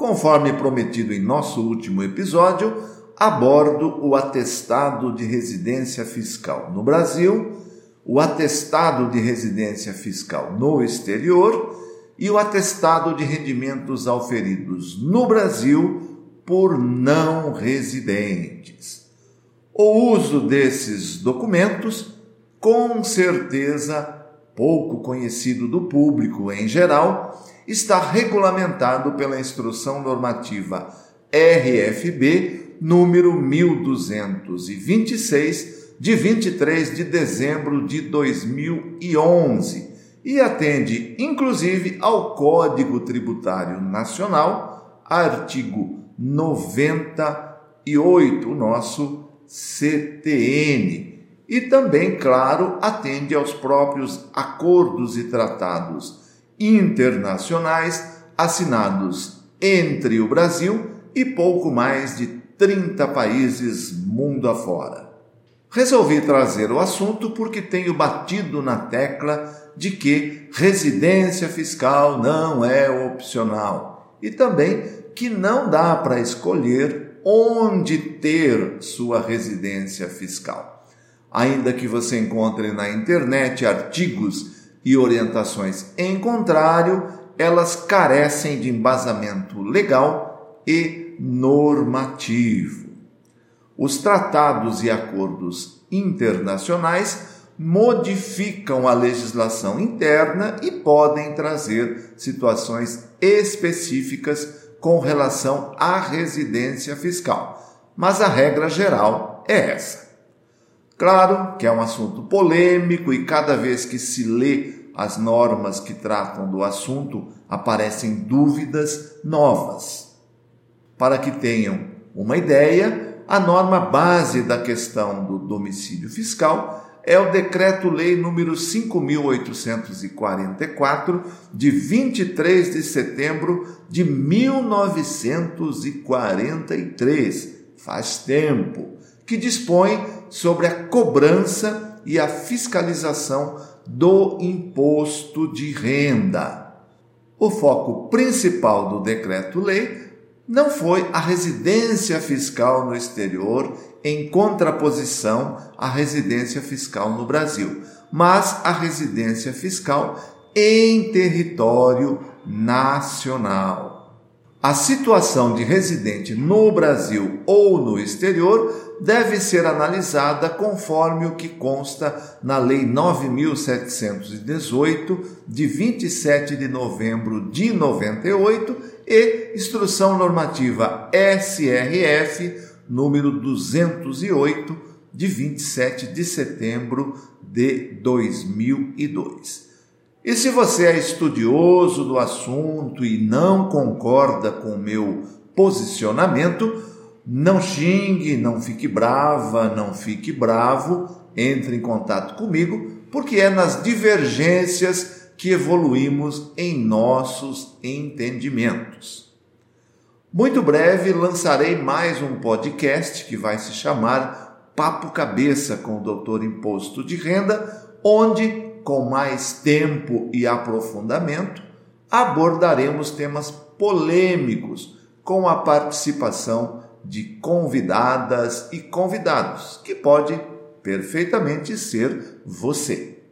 Conforme prometido em nosso último episódio, abordo o atestado de residência fiscal no Brasil, o atestado de residência fiscal no exterior e o atestado de rendimentos auferidos no Brasil por não residentes. O uso desses documentos, com certeza pouco conhecido do público em geral, está regulamentado pela Instrução Normativa RFB número 1226 de 23 de dezembro de 2011 e atende inclusive ao Código Tributário Nacional, artigo 98, nosso CTN, e também, claro, atende aos próprios acordos e tratados internacionais assinados entre o Brasil e pouco mais de 30 países mundo afora. Resolvi trazer o assunto porque tenho batido na tecla de que residência fiscal não é opcional e também que não dá para escolher onde ter sua residência fiscal. Ainda que você encontre na internet artigos e orientações em contrário, elas carecem de embasamento legal e normativo. Os tratados e acordos internacionais modificam a legislação interna e podem trazer situações específicas com relação à residência fiscal. Mas a regra geral é essa. Claro que é um assunto polêmico e cada vez que se lê as normas que tratam do assunto aparecem dúvidas novas. Para que tenham uma ideia, a norma base da questão do domicílio fiscal é o Decreto-Lei número 5844 de 23 de setembro de 1943. Faz tempo que dispõe sobre a cobrança e a fiscalização do imposto de renda. O foco principal do decreto-lei não foi a residência fiscal no exterior em contraposição à residência fiscal no Brasil, mas a residência fiscal em território nacional. A situação de residente no Brasil ou no exterior deve ser analisada conforme o que consta na Lei 9718 de 27 de novembro de 98 e Instrução Normativa SRF número 208 de 27 de setembro de 2002. E se você é estudioso do assunto e não concorda com o meu posicionamento, não xingue, não fique brava, não fique bravo, entre em contato comigo, porque é nas divergências que evoluímos em nossos entendimentos. Muito breve lançarei mais um podcast que vai se chamar Papo Cabeça com o Doutor Imposto de Renda, onde com mais tempo e aprofundamento, abordaremos temas polêmicos com a participação de convidadas e convidados, que pode perfeitamente ser você.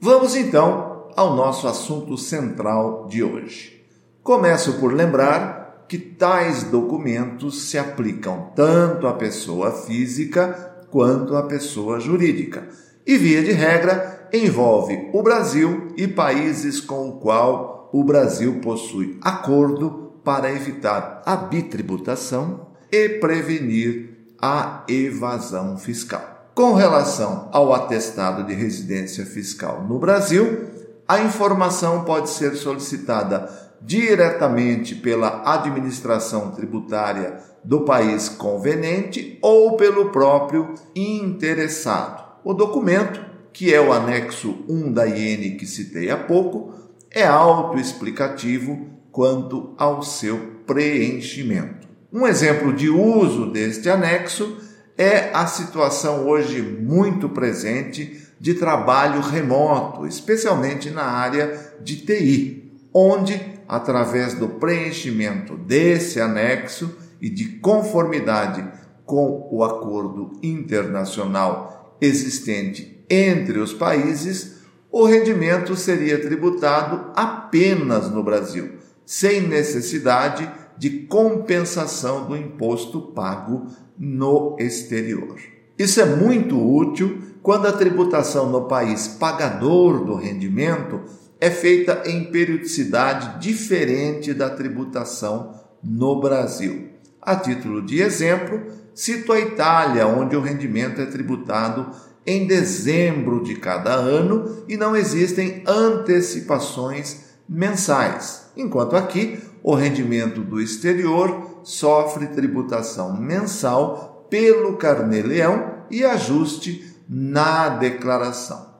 Vamos então ao nosso assunto central de hoje. Começo por lembrar que tais documentos se aplicam tanto à pessoa física quanto à pessoa jurídica e, via de regra, envolve o Brasil e países com o qual o Brasil possui acordo para evitar a bitributação e prevenir a evasão fiscal. Com relação ao atestado de residência fiscal no Brasil, a informação pode ser solicitada diretamente pela administração tributária do país convenente ou pelo próprio interessado. O documento, que é o anexo 1 da IN que citei há pouco, é autoexplicativo quanto ao seu preenchimento. Um exemplo de uso deste anexo é a situação hoje muito presente de trabalho remoto, especialmente na área de TI, onde, através do preenchimento desse anexo e de conformidade com o acordo internacional existente entre os países, o rendimento seria tributado apenas no Brasil, sem necessidade de compensação do imposto pago no exterior. Isso é muito útil quando a tributação no país pagador do rendimento é feita em periodicidade diferente da tributação no Brasil. A título de exemplo, cito a Itália, onde o rendimento é tributado em dezembro de cada ano e não existem antecipações mensais, enquanto aqui o rendimento do exterior sofre tributação mensal pelo carnê-leão e ajuste na declaração.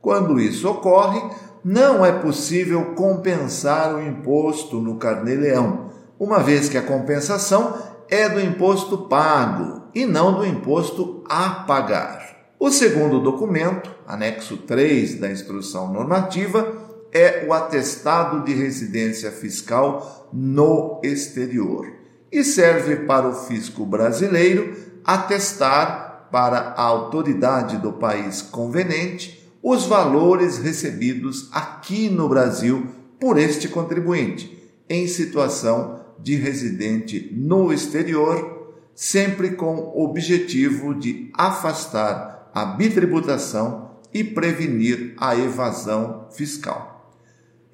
Quando isso ocorre, não é possível compensar o imposto no carnê-leão, uma vez que a compensação é do imposto pago e não do imposto a pagar. O segundo documento, anexo 3 da instrução normativa, é o atestado de residência fiscal no exterior e serve para o fisco brasileiro atestar para a autoridade do país convenente os valores recebidos aqui no Brasil por este contribuinte em situação de residente no exterior, sempre com o objetivo de afastar a bitributação e prevenir a evasão fiscal.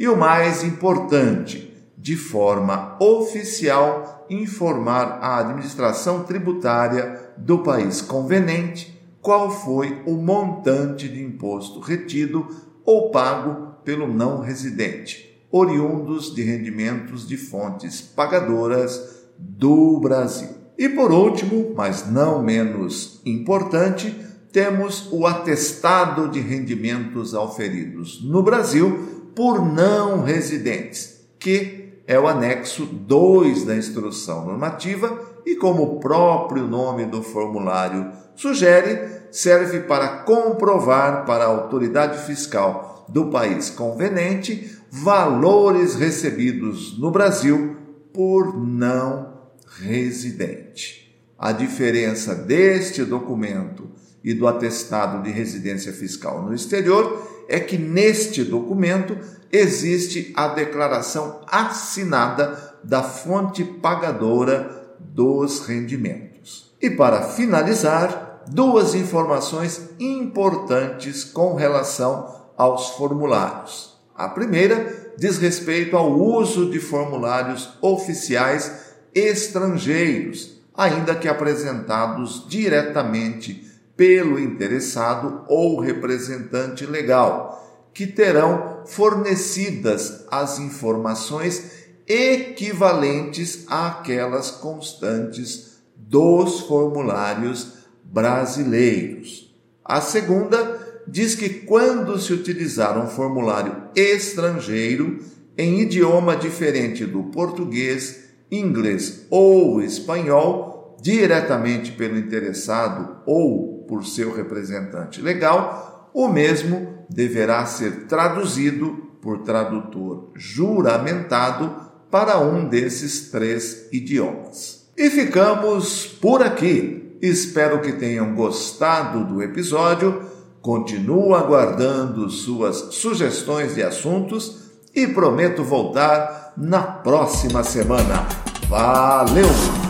E o mais importante, de forma oficial, informar a administração tributária do país convenente qual foi o montante de imposto retido ou pago pelo não residente, oriundos de rendimentos de fontes pagadoras do Brasil. E por último, mas não menos importante, temos o atestado de rendimentos auferidos no Brasil por não residentes, que é o anexo 2 da instrução normativa e, como o próprio nome do formulário sugere, serve para comprovar para a autoridade fiscal do país convenente valores recebidos no Brasil por não residente. A diferença deste documento e do atestado de residência fiscal no exterior é que neste documento existe a declaração assinada da fonte pagadora dos rendimentos. E para finalizar, duas informações importantes com relação aos formulários. A primeira diz respeito ao uso de formulários oficiais estrangeiros, ainda que apresentados diretamente pelo interessado ou representante legal, que terão fornecidas as informações equivalentes àquelas constantes dos formulários brasileiros. A segunda diz que quando se utilizar um formulário estrangeiro em idioma diferente do português, inglês ou espanhol, diretamente pelo interessado ou por seu representante legal, o mesmo deverá ser traduzido por tradutor juramentado para um desses três idiomas. E ficamos por aqui. Espero que tenham gostado do episódio. Continuo aguardando suas sugestões de assuntos e prometo voltar na próxima semana. Valeu!